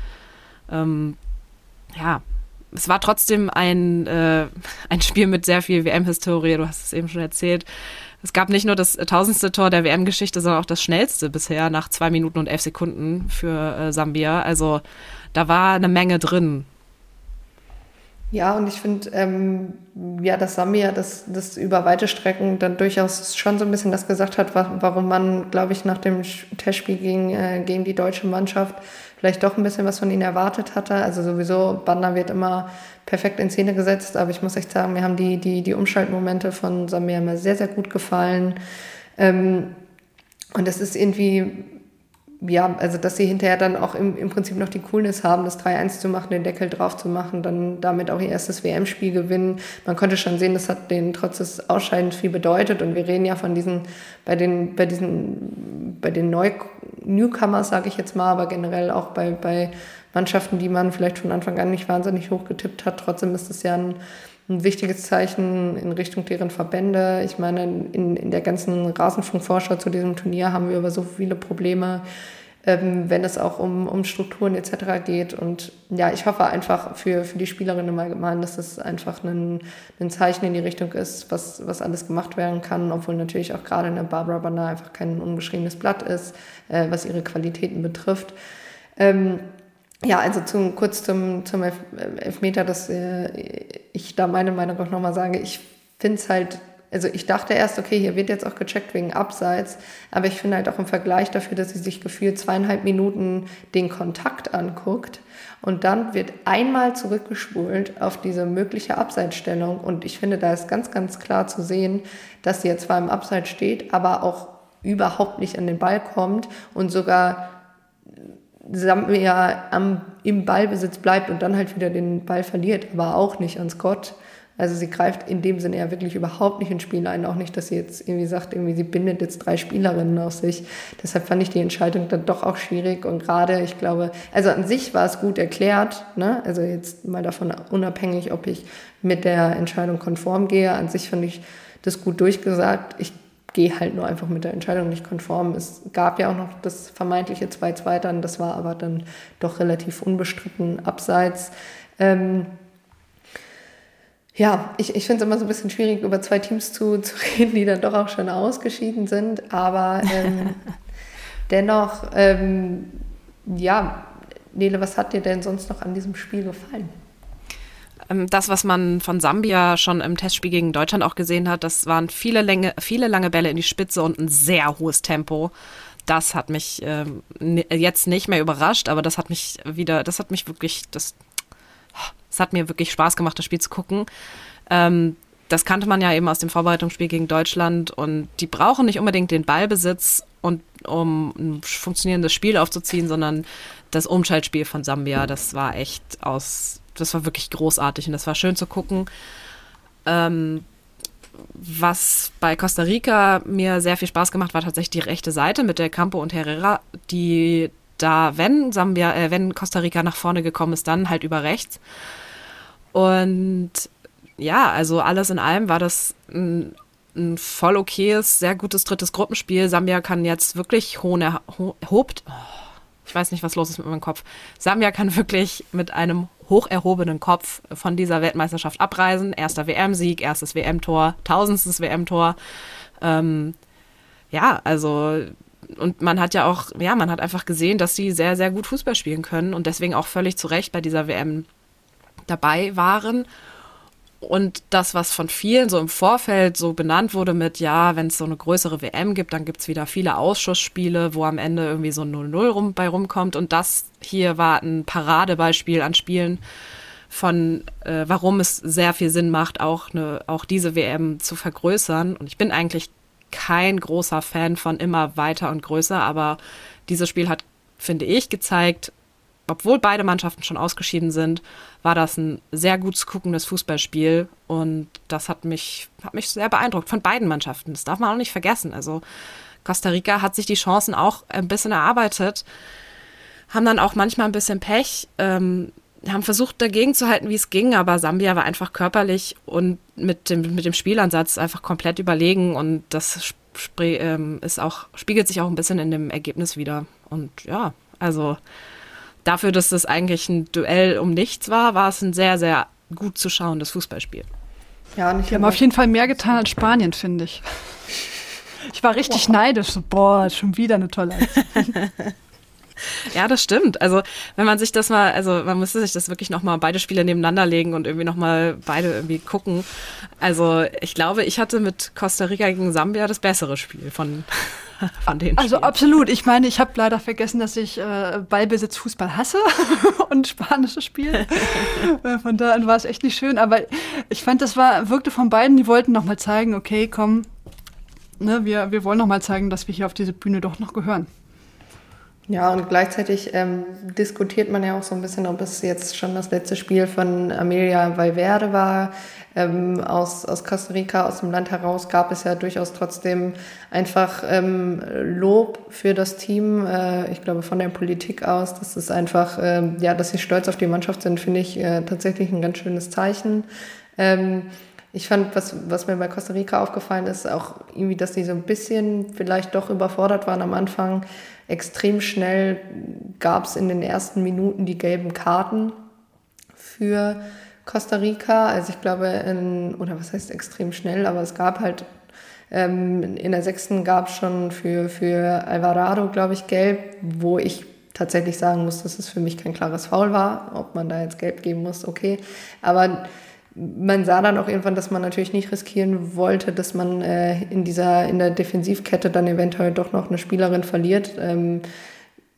Ähm, ja, es war trotzdem ein, äh, ein Spiel mit sehr viel WM-Historie, du hast es eben schon erzählt. Es gab nicht nur das tausendste Tor der WM-Geschichte, sondern auch das schnellste bisher nach zwei Minuten und elf Sekunden für äh, Sambia. Also da war eine Menge drin. Ja, und ich finde, ähm, ja, dass Samir das, das über weite Strecken dann durchaus schon so ein bisschen das gesagt hat, warum man, glaube ich, nach dem Testspiel gegen, äh, gegen die deutsche Mannschaft vielleicht doch ein bisschen was von ihnen erwartet hatte. Also sowieso, Banda wird immer perfekt in Szene gesetzt, aber ich muss echt sagen, mir haben die, die, die Umschaltmomente von Samir immer sehr, sehr gut gefallen. Ähm, und es ist irgendwie ja, also dass sie hinterher dann auch im, im Prinzip noch die Coolness haben, das 3-1 zu machen, den Deckel drauf zu machen, dann damit auch ihr erstes WM-Spiel gewinnen. Man konnte schon sehen, das hat denen trotz des Ausscheidens viel bedeutet. Und wir reden ja von diesen, bei den, bei diesen, bei den Neu Newcomers, sage ich jetzt mal, aber generell auch bei, bei Mannschaften, die man vielleicht von Anfang an nicht wahnsinnig hoch getippt hat. Trotzdem ist es ja ein, ein wichtiges Zeichen in Richtung deren Verbände. Ich meine, in, in der ganzen Rasenfunkvorschau zu diesem Turnier haben wir über so viele Probleme, ähm, wenn es auch um, um Strukturen etc. geht. Und ja, ich hoffe einfach für, für die Spielerinnen im Allgemeinen, dass es einfach ein, ein Zeichen in die Richtung ist, was, was alles gemacht werden kann, obwohl natürlich auch gerade eine Barbara Banner einfach kein unbeschriebenes Blatt ist, äh, was ihre Qualitäten betrifft. Ähm, ja, also zum, kurz zum, zum Elfmeter, dass äh, ich da meine Meinung auch nochmal sage. Ich finde es halt, Also ich dachte erst, okay, hier wird jetzt auch gecheckt wegen Abseits, aber ich finde halt auch im Vergleich dafür, dass sie sich gefühlt zweieinhalb Minuten den Kontakt anguckt und dann wird einmal zurückgespult auf diese mögliche Abseitsstellung und ich finde, da ist ganz, ganz klar zu sehen, dass sie jetzt zwar im Abseits steht, aber auch überhaupt nicht an den Ball kommt und sogar Sambia am, im Ballbesitz bleibt und dann halt wieder den Ball verliert, aber auch nicht an Scott. Also sie greift in dem Sinne ja wirklich überhaupt nicht ins Spiel ein. Auch nicht, dass sie jetzt irgendwie sagt, irgendwie sie bindet jetzt drei Spielerinnen auf sich. Deshalb fand ich die Entscheidung dann doch auch schwierig. Und gerade, ich glaube, also an sich war es gut erklärt. Ne? Also jetzt mal davon unabhängig, ob ich mit der Entscheidung konform gehe. An sich fand ich das gut durchgesagt. Ich gehe halt nur einfach mit der Entscheidung nicht konform. Es gab ja auch noch das vermeintliche 2-2 dann. Das war aber dann doch relativ unbestritten abseits. Ähm, ja, ich, ich finde es immer so ein bisschen schwierig, über zwei Teams zu, zu reden, die dann doch auch schon ausgeschieden sind. Aber ähm, dennoch, ähm, ja, Nele, was hat dir denn sonst noch an diesem Spiel gefallen? Ähm, das, was man von Sambia schon im Testspiel gegen Deutschland auch gesehen hat, das waren viele, Länge, viele lange Bälle in die Spitze und ein sehr hohes Tempo. Das hat mich ähm, jetzt nicht mehr überrascht, aber das hat mich wieder, das hat mich wirklich, das es hat mir wirklich Spaß gemacht, das Spiel zu gucken. Ähm, das kannte man ja eben aus dem Vorbereitungsspiel gegen Deutschland und die brauchen nicht unbedingt den Ballbesitz und um ein funktionierendes Spiel aufzuziehen, sondern das Umschaltspiel von Sambia, das war echt aus, das war wirklich großartig und das war schön zu gucken. Ähm, was bei Costa Rica mir sehr viel Spaß gemacht war tatsächlich die rechte Seite mit der Campo und Herrera, die da, wenn Sambia, äh, wenn Costa Rica nach vorne gekommen ist, dann halt über rechts. Und ja, also alles in allem war das ein, ein voll okayes, sehr gutes drittes Gruppenspiel. Sambia kann jetzt wirklich hohen erhobt. Oh, ich weiß nicht, was los ist mit meinem Kopf. Sambia kann wirklich mit einem hoch erhobenen Kopf von dieser Weltmeisterschaft abreisen. Erster WM-Sieg, erstes WM-Tor, tausendstes WM-Tor. Ähm, ja, also und man hat ja auch, ja, man hat einfach gesehen, dass sie sehr, sehr gut Fußball spielen können und deswegen auch völlig zu Recht bei dieser WM dabei waren. Und das, was von vielen so im Vorfeld so benannt wurde mit, ja, wenn es so eine größere WM gibt, dann gibt es wieder viele Ausschussspiele, wo am Ende irgendwie so ein 0-0 rum, bei rumkommt. Und das hier war ein Paradebeispiel an Spielen von, äh, warum es sehr viel Sinn macht, auch, eine, auch diese WM zu vergrößern. Und ich bin eigentlich kein großer Fan von immer weiter und größer, aber dieses Spiel hat, finde ich, gezeigt, obwohl beide Mannschaften schon ausgeschieden sind, war das ein sehr gut zu guckendes Fußballspiel und das hat mich, hat mich sehr beeindruckt von beiden Mannschaften. Das darf man auch nicht vergessen. Also Costa Rica hat sich die Chancen auch ein bisschen erarbeitet, haben dann auch manchmal ein bisschen Pech, ähm, haben versucht dagegen zu halten, wie es ging, aber Sambia war einfach körperlich und mit dem, mit dem Spielansatz einfach komplett überlegen und das ähm, ist auch, spiegelt sich auch ein bisschen in dem Ergebnis wieder. Und ja, also dafür, dass das eigentlich ein Duell um nichts war, war es ein sehr, sehr gut zu schauendes Fußballspiel. Ja, und ich habe auf jeden Fall mehr getan als Spanien, finde ich. Ich war richtig wow. neidisch. So, boah, schon wieder eine tolle Aktion. Ja, das stimmt. Also wenn man sich das mal, also man müsste sich das wirklich nochmal beide Spiele nebeneinander legen und irgendwie nochmal beide irgendwie gucken. Also ich glaube, ich hatte mit Costa Rica gegen Sambia das bessere Spiel von, von den Also Spielen. absolut. Ich meine, ich habe leider vergessen, dass ich äh, Ballbesitz Fußball hasse und spanisches Spiel. Äh, von da an war es echt nicht schön. Aber ich fand, das war, wirkte von beiden, die wollten nochmal zeigen, okay, komm, ne, wir, wir wollen nochmal zeigen, dass wir hier auf diese Bühne doch noch gehören. Ja, und gleichzeitig ähm, diskutiert man ja auch so ein bisschen, ob es jetzt schon das letzte Spiel von Amelia Valverde war. Ähm, aus, aus Costa Rica, aus dem Land heraus, gab es ja durchaus trotzdem einfach ähm, Lob für das Team. Äh, ich glaube, von der Politik aus, das ist einfach, äh, ja, dass sie stolz auf die Mannschaft sind, finde ich äh, tatsächlich ein ganz schönes Zeichen. Ähm, ich fand, was, was mir bei Costa Rica aufgefallen ist, auch irgendwie, dass sie so ein bisschen vielleicht doch überfordert waren am Anfang extrem schnell gab es in den ersten Minuten die gelben Karten für Costa Rica. Also ich glaube, in, oder was heißt extrem schnell, aber es gab halt ähm, in der sechsten gab es schon für, für Alvarado, glaube ich, gelb, wo ich tatsächlich sagen muss, dass es für mich kein klares Foul war. Ob man da jetzt gelb geben muss, okay. Aber man sah dann auch irgendwann, dass man natürlich nicht riskieren wollte, dass man äh, in dieser in der Defensivkette dann eventuell doch noch eine Spielerin verliert. Ähm,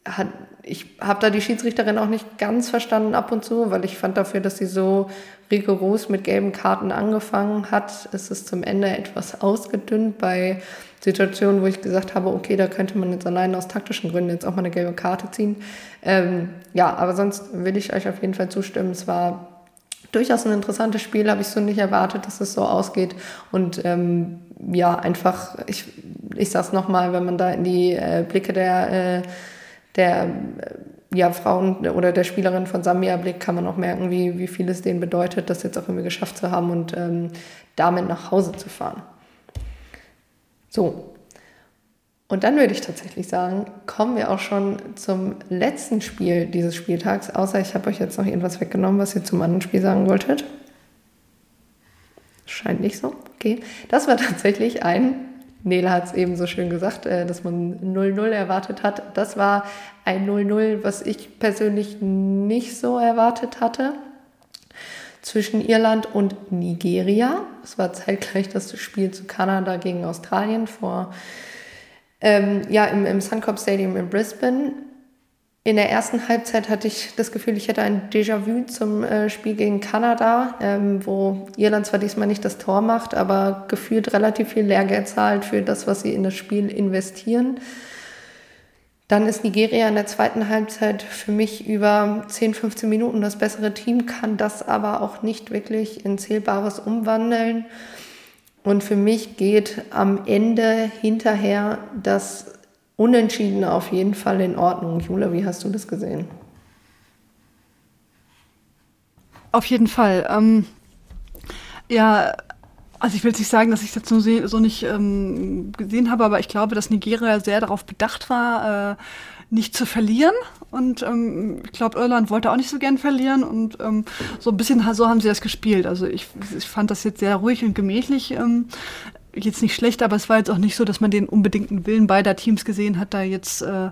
hat, ich habe da die Schiedsrichterin auch nicht ganz verstanden ab und zu, weil ich fand dafür, dass sie so rigoros mit gelben Karten angefangen hat, ist es zum Ende etwas ausgedünnt bei Situationen, wo ich gesagt habe, okay, da könnte man jetzt allein aus taktischen Gründen jetzt auch mal eine gelbe Karte ziehen. Ähm, ja, aber sonst will ich euch auf jeden Fall zustimmen. Es war durchaus ein interessantes Spiel, habe ich so nicht erwartet, dass es so ausgeht. Und ähm, ja, einfach, ich, ich sage es nochmal, wenn man da in die äh, Blicke der, äh, der äh, ja, Frauen oder der Spielerin von Sambia blickt, kann man auch merken, wie, wie viel es denen bedeutet, das jetzt auch irgendwie geschafft zu haben und ähm, damit nach Hause zu fahren. So, und dann würde ich tatsächlich sagen, kommen wir auch schon zum letzten Spiel dieses Spieltags, außer ich habe euch jetzt noch irgendwas weggenommen, was ihr zum anderen Spiel sagen wolltet. Scheint nicht so. Okay. Das war tatsächlich ein, Nele hat es eben so schön gesagt, äh, dass man 0-0 erwartet hat. Das war ein 0-0, was ich persönlich nicht so erwartet hatte. Zwischen Irland und Nigeria. Es war zeitgleich das Spiel zu Kanada gegen Australien vor ähm, ja, im, im Suncorp Stadium in Brisbane. In der ersten Halbzeit hatte ich das Gefühl, ich hätte ein Déjà-vu zum äh, Spiel gegen Kanada, ähm, wo Irland zwar diesmal nicht das Tor macht, aber gefühlt relativ viel Lehrgeld zahlt für das, was sie in das Spiel investieren. Dann ist Nigeria in der zweiten Halbzeit für mich über 10, 15 Minuten das bessere Team, kann das aber auch nicht wirklich in Zählbares umwandeln. Und für mich geht am Ende hinterher das Unentschiedene auf jeden Fall in Ordnung. Jula, wie hast du das gesehen? Auf jeden Fall. Ähm, ja, also ich will nicht sagen, dass ich das so, so nicht ähm, gesehen habe, aber ich glaube, dass Nigeria sehr darauf bedacht war, äh, nicht zu verlieren. Und ähm, ich glaube, Irland wollte auch nicht so gern verlieren. Und ähm, so ein bisschen so haben sie das gespielt. Also ich, ich fand das jetzt sehr ruhig und gemächlich. Ähm, jetzt nicht schlecht, aber es war jetzt auch nicht so, dass man den unbedingten Willen beider Teams gesehen hat, da jetzt äh,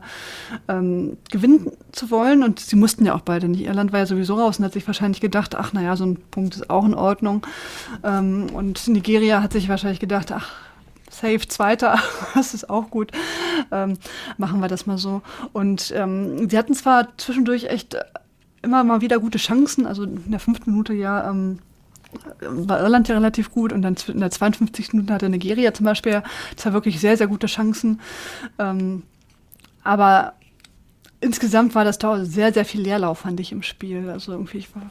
ähm, gewinnen zu wollen. Und sie mussten ja auch beide nicht. Irland war ja sowieso raus und hat sich wahrscheinlich gedacht, ach naja, so ein Punkt ist auch in Ordnung. Ähm, und Nigeria hat sich wahrscheinlich gedacht, ach, safe Zweiter, das ist auch gut. Ähm, machen wir das mal so. Und ähm, sie hatten zwar zwischendurch echt immer mal wieder gute Chancen, also in der fünften Minute ja ähm, war Irland ja relativ gut und dann in der 52. Minute hatte Nigeria zum Beispiel zwar wirklich sehr, sehr gute Chancen. Ähm, aber insgesamt war das da sehr, sehr viel Leerlauf, fand ich im Spiel. Also irgendwie, ich war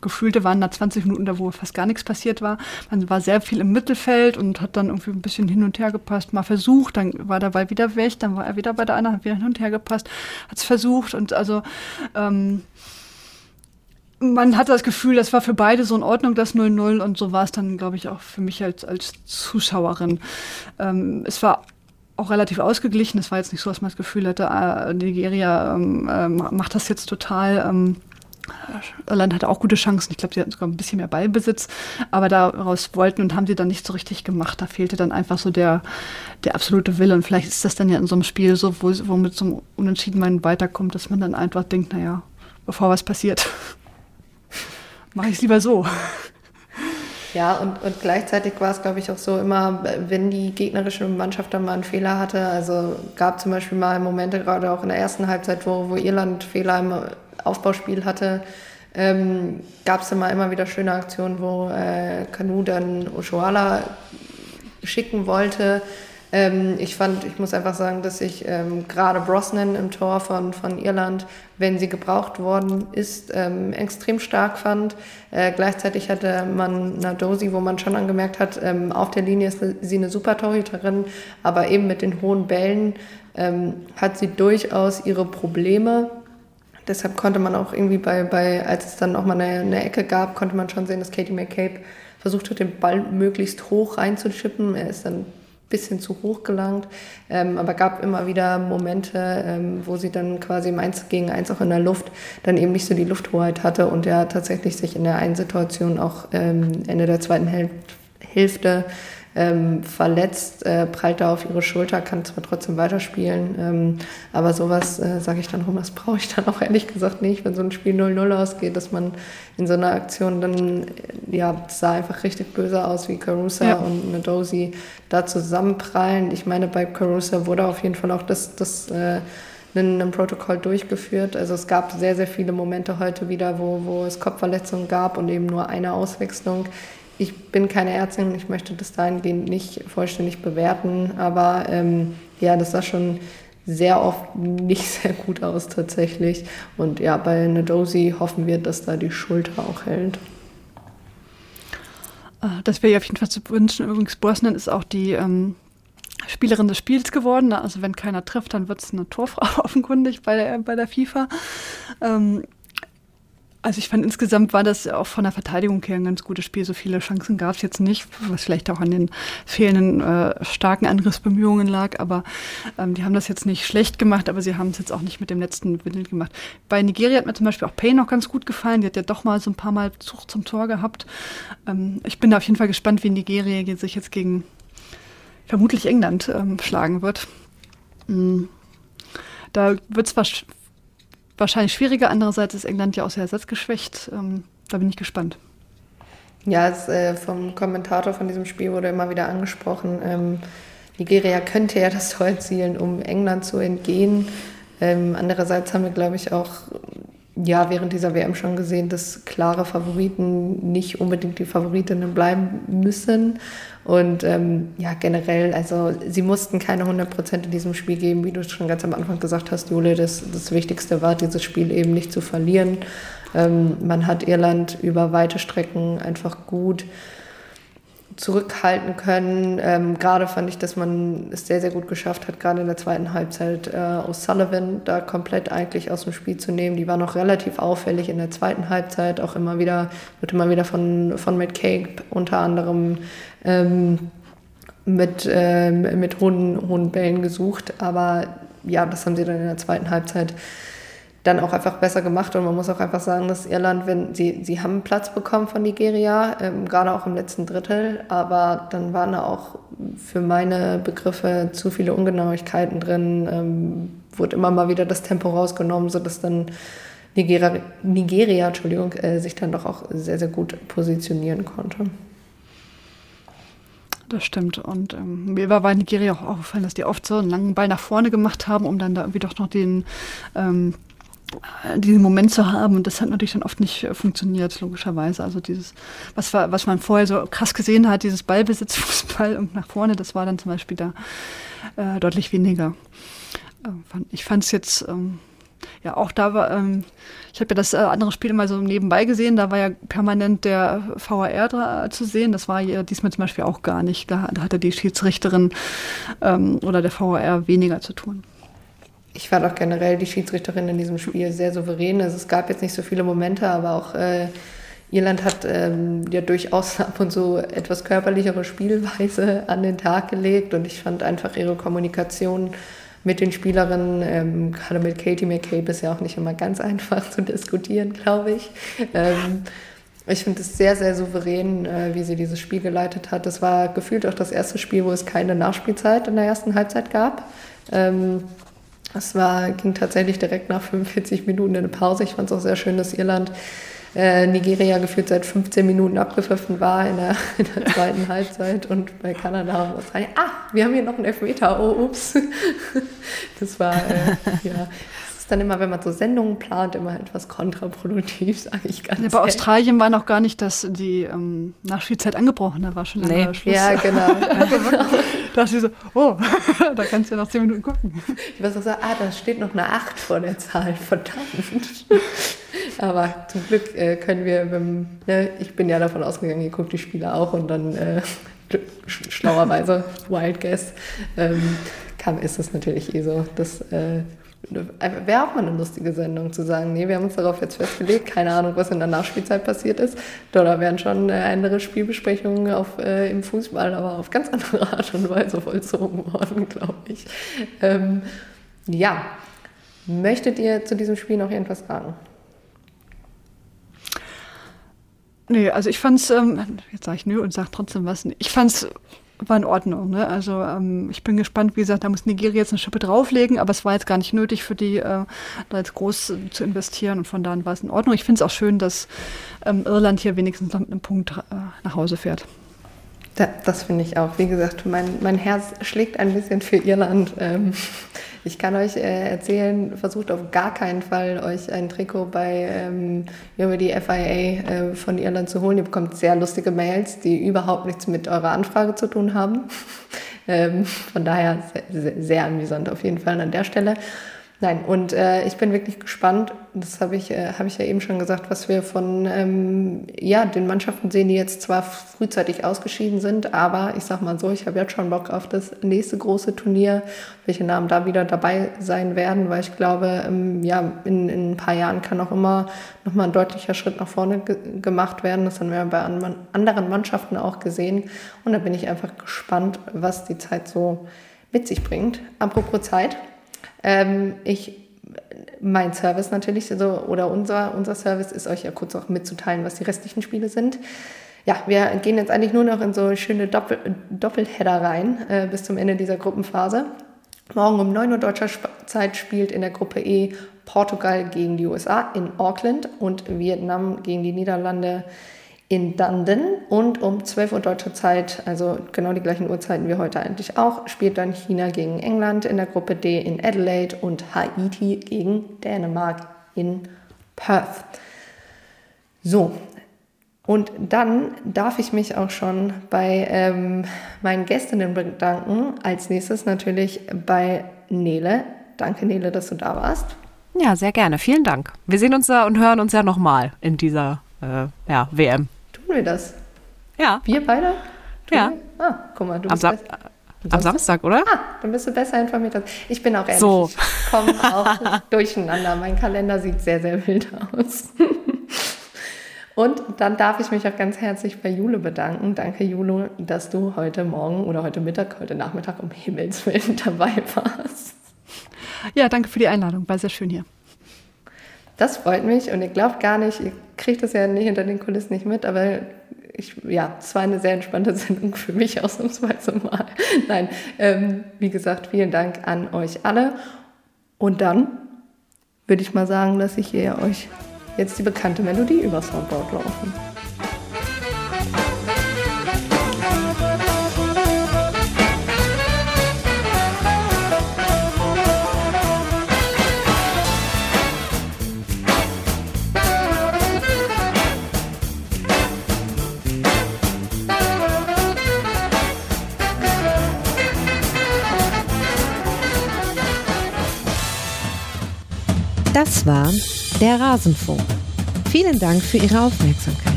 gefühlte waren da 20 Minuten da, wo fast gar nichts passiert war. Man war sehr viel im Mittelfeld und hat dann irgendwie ein bisschen hin und her gepasst, mal versucht, dann war der Ball wieder weg, dann war er wieder bei der anderen, hat wieder hin und her gepasst, hat es versucht und also ähm, man hatte das Gefühl, das war für beide so in Ordnung, das 0-0 und so war es dann, glaube ich, auch für mich als, als Zuschauerin. Ähm, es war auch relativ ausgeglichen. Es war jetzt nicht so, dass man das Gefühl hatte, äh, Nigeria ähm, äh, macht das jetzt total ähm, Irland hatte auch gute Chancen. Ich glaube, sie hatten sogar ein bisschen mehr Ballbesitz, aber daraus wollten und haben sie dann nicht so richtig gemacht. Da fehlte dann einfach so der, der absolute Wille. Und vielleicht ist das dann ja in so einem Spiel so, wo, mit so einem Unentschieden man weiterkommt, dass man dann einfach denkt, naja, bevor was passiert, mache ich es lieber so. Ja, und, und gleichzeitig war es, glaube ich, auch so immer, wenn die gegnerische Mannschaft dann mal einen Fehler hatte. Also gab zum Beispiel mal Momente, gerade auch in der ersten Halbzeit, wo, wo Irland Fehler im Aufbauspiel hatte, ähm, gab es immer, immer wieder schöne Aktionen, wo äh, Kanu dann Oshoala schicken wollte. Ähm, ich fand, ich muss einfach sagen, dass ich ähm, gerade Brosnan im Tor von, von Irland, wenn sie gebraucht worden ist, ähm, extrem stark fand. Äh, gleichzeitig hatte man Nadosi, wo man schon angemerkt hat, ähm, auf der Linie ist sie eine super Torhüterin, aber eben mit den hohen Bällen ähm, hat sie durchaus ihre Probleme deshalb konnte man auch irgendwie bei, bei als es dann auch mal eine, eine Ecke gab, konnte man schon sehen, dass Katie McCabe versucht hat, den Ball möglichst hoch reinzuschippen. Er ist dann ein bisschen zu hoch gelangt, ähm, aber gab immer wieder Momente, ähm, wo sie dann quasi im 1 gegen 1 auch in der Luft dann eben nicht so die Lufthoheit hatte und er tatsächlich sich in der einen Situation auch ähm, Ende der zweiten Häl Hälfte ähm, verletzt, äh, prallt da auf ihre Schulter, kann zwar trotzdem weiterspielen, ähm, aber sowas äh, sage ich dann rum, das brauche ich dann auch ehrlich gesagt nicht, wenn so ein Spiel 0-0 ausgeht, dass man in so einer Aktion dann, äh, ja, es sah einfach richtig böse aus, wie Carusa ja. und Nadosi da zusammenprallen. Ich meine, bei Carusa wurde auf jeden Fall auch das, das äh, ein, ein Protokoll durchgeführt. Also es gab sehr, sehr viele Momente heute wieder, wo, wo es Kopfverletzungen gab und eben nur eine Auswechslung. Ich bin keine Ärztin, ich möchte das dahingehend nicht vollständig bewerten, aber ähm, ja, das sah schon sehr oft nicht sehr gut aus tatsächlich. Und ja, bei Nadosi hoffen wir, dass da die Schulter auch hält. Ah, das wäre ja auf jeden Fall zu wünschen. Übrigens, Bosnien ist auch die ähm, Spielerin des Spiels geworden. Also wenn keiner trifft, dann wird es eine Torfrau offenkundig bei der, bei der FIFA. Ähm, also ich fand insgesamt war das auch von der Verteidigung her ein ganz gutes Spiel. So viele Chancen gab es jetzt nicht, was vielleicht auch an den fehlenden äh, starken Angriffsbemühungen lag. Aber ähm, die haben das jetzt nicht schlecht gemacht, aber sie haben es jetzt auch nicht mit dem letzten Windel gemacht. Bei Nigeria hat mir zum Beispiel auch Payne noch ganz gut gefallen. Die hat ja doch mal so ein paar Mal Zug zum Tor gehabt. Ähm, ich bin da auf jeden Fall gespannt, wie Nigeria sich jetzt gegen vermutlich England ähm, schlagen wird. Mhm. Da wird es wahrscheinlich schwieriger. Andererseits ist England ja auch sehr ersatzgeschwächt. Ähm, da bin ich gespannt. Ja, es, äh, vom Kommentator von diesem Spiel wurde immer wieder angesprochen, ähm, Nigeria könnte ja das Tor erzielen, um England zu entgehen. Ähm, andererseits haben wir, glaube ich, auch ja, während dieser WM schon gesehen, dass klare Favoriten nicht unbedingt die Favoritinnen bleiben müssen. Und ähm, ja, generell, also sie mussten keine 100 Prozent in diesem Spiel geben, wie du schon ganz am Anfang gesagt hast, Jule. Das, das Wichtigste war, dieses Spiel eben nicht zu verlieren. Ähm, man hat Irland über weite Strecken einfach gut zurückhalten können. Ähm, gerade fand ich, dass man es sehr, sehr gut geschafft hat, gerade in der zweiten Halbzeit äh, aus Sullivan da komplett eigentlich aus dem Spiel zu nehmen. Die war noch relativ auffällig in der zweiten Halbzeit, auch immer wieder, wird immer wieder von, von Matt Cake unter anderem ähm, mit, äh, mit hohen, hohen Bällen gesucht. Aber ja, das haben sie dann in der zweiten Halbzeit dann auch einfach besser gemacht. Und man muss auch einfach sagen, dass Irland, wenn sie, sie haben Platz bekommen von Nigeria, ähm, gerade auch im letzten Drittel, aber dann waren da auch für meine Begriffe zu viele Ungenauigkeiten drin, ähm, wurde immer mal wieder das Tempo rausgenommen, sodass dann Nigeria, Nigeria Entschuldigung, äh, sich dann doch auch sehr, sehr gut positionieren konnte. Das stimmt. Und ähm, mir war bei Nigeria auch aufgefallen, dass die oft so einen langen Ball nach vorne gemacht haben, um dann da irgendwie doch noch den ähm, diesen Moment zu haben. Und das hat natürlich dann oft nicht äh, funktioniert, logischerweise. Also dieses, was, war, was man vorher so krass gesehen hat, dieses Ballbesitzfußball und nach vorne, das war dann zum Beispiel da äh, deutlich weniger. Äh, ich fand es jetzt, ähm, ja, auch da war, ähm, ich habe ja das äh, andere Spiel immer so nebenbei gesehen, da war ja permanent der VAR da, zu sehen. Das war ja diesmal zum Beispiel auch gar nicht. Da, da hatte die Schiedsrichterin ähm, oder der VAR weniger zu tun ich fand auch generell die Schiedsrichterin in diesem Spiel sehr souverän. Also es gab jetzt nicht so viele Momente, aber auch äh, Irland hat ähm, ja durchaus ab und zu etwas körperlichere Spielweise an den Tag gelegt und ich fand einfach ihre Kommunikation mit den Spielerinnen, ähm, gerade mit Katie McCabe ist ja auch nicht immer ganz einfach zu diskutieren, glaube ich. Ähm, ich finde es sehr, sehr souverän, äh, wie sie dieses Spiel geleitet hat. Das war gefühlt auch das erste Spiel, wo es keine Nachspielzeit in der ersten Halbzeit gab. Ähm, es war, ging tatsächlich direkt nach 45 Minuten in eine Pause. Ich fand es auch sehr schön, dass Irland äh, Nigeria gefühlt seit 15 Minuten abgepfiffen war in der, in der zweiten Halbzeit und bei Kanada und Australien, ah, wir haben hier noch einen Elfmeter, oh, ups. Das war, äh, ja, ist dann immer, wenn man so Sendungen plant, immer etwas kontraproduktiv, sage ich ganz ja, Bei Australien war noch gar nicht, dass die ähm, Nachspielzeit angebrochen, da war schon nee. Schluss. Ja, genau. da dachte ich so, oh, da kannst du ja noch zehn Minuten gucken. Ich weiß auch so, ah, da steht noch eine Acht vor der Zahl, verdammt. Aber zum Glück äh, können wir, beim, ne, ich bin ja davon ausgegangen, ihr guckt die Spiele auch und dann äh, schlauerweise, Wild Guess, ähm, kam, ist es natürlich eh so, dass äh, Wäre auch mal eine lustige Sendung zu sagen, nee, wir haben uns darauf jetzt festgelegt, keine Ahnung, was in der Nachspielzeit passiert ist. Da wären schon andere Spielbesprechungen auf, äh, im Fußball, aber auf ganz andere Art und Weise vollzogen worden, glaube ich. Ähm, ja, möchtet ihr zu diesem Spiel noch irgendwas sagen? Nee, also ich fand's, ähm, jetzt sage ich nö und sage trotzdem was. Ich fand's war in Ordnung. Ne? Also ähm, ich bin gespannt, wie gesagt, da muss Nigeria jetzt eine Schippe drauflegen, aber es war jetzt gar nicht nötig für die, äh, da jetzt groß äh, zu investieren und von da an war es in Ordnung. Ich finde es auch schön, dass ähm, Irland hier wenigstens noch mit einem Punkt äh, nach Hause fährt. Da, das finde ich auch. Wie gesagt, mein, mein Herz schlägt ein bisschen für Irland. Ähm, ich kann euch äh, erzählen, versucht auf gar keinen Fall, euch ein Trikot bei ähm, über die FIA äh, von Irland zu holen. Ihr bekommt sehr lustige Mails, die überhaupt nichts mit eurer Anfrage zu tun haben. ähm, von daher sehr, sehr amüsant auf jeden Fall an der Stelle. Nein, und äh, ich bin wirklich gespannt, das habe ich, äh, hab ich ja eben schon gesagt, was wir von ähm, ja, den Mannschaften sehen, die jetzt zwar frühzeitig ausgeschieden sind, aber ich sag mal so, ich habe jetzt schon Bock auf das nächste große Turnier, welche Namen da wieder dabei sein werden, weil ich glaube, ähm, ja, in, in ein paar Jahren kann auch immer nochmal ein deutlicher Schritt nach vorne ge gemacht werden. Das haben wir bei an anderen Mannschaften auch gesehen. Und da bin ich einfach gespannt, was die Zeit so mit sich bringt. Apropos Zeit. Ähm, ich, mein Service natürlich, also, oder unser, unser Service ist euch ja kurz auch mitzuteilen, was die restlichen Spiele sind. Ja, wir gehen jetzt eigentlich nur noch in so schöne Doppel Doppelheader rein äh, bis zum Ende dieser Gruppenphase. Morgen um 9 Uhr deutscher Zeit spielt in der Gruppe E Portugal gegen die USA in Auckland und Vietnam gegen die Niederlande in Dundon und um 12 Uhr deutscher Zeit, also genau die gleichen Uhrzeiten wie heute eigentlich auch, spielt dann China gegen England in der Gruppe D in Adelaide und Haiti gegen Dänemark in Perth. So, und dann darf ich mich auch schon bei ähm, meinen Gästinnen bedanken. Als nächstes natürlich bei Nele. Danke, Nele, dass du da warst. Ja, sehr gerne. Vielen Dank. Wir sehen uns da und hören uns ja nochmal in dieser äh, ja, WM. Tun wir das? Ja. Wir beide? Tun ja. Wir? Ah, guck mal, du am, bist Sa am Samstag, oder? Ah, dann bist du besser informiert ich. bin auch ehrlich, so. ich komme auch durcheinander. Mein Kalender sieht sehr, sehr wild aus. Und dann darf ich mich auch ganz herzlich bei Jule bedanken. Danke, Jule, dass du heute Morgen oder heute Mittag, heute Nachmittag um Himmels Willen dabei warst. Ja, danke für die Einladung. War sehr schön hier. Das freut mich und ihr glaubt gar nicht, ihr kriegt das ja nicht hinter den Kulissen nicht mit, aber ich, ja, es war eine sehr entspannte Sendung für mich ausnahmsweise mal. Nein, ähm, wie gesagt, vielen Dank an euch alle. Und dann würde ich mal sagen, dass ich hier euch jetzt die bekannte Melodie über Soundboard laufen. Das war der Rasenfunk. Vielen Dank für Ihre Aufmerksamkeit.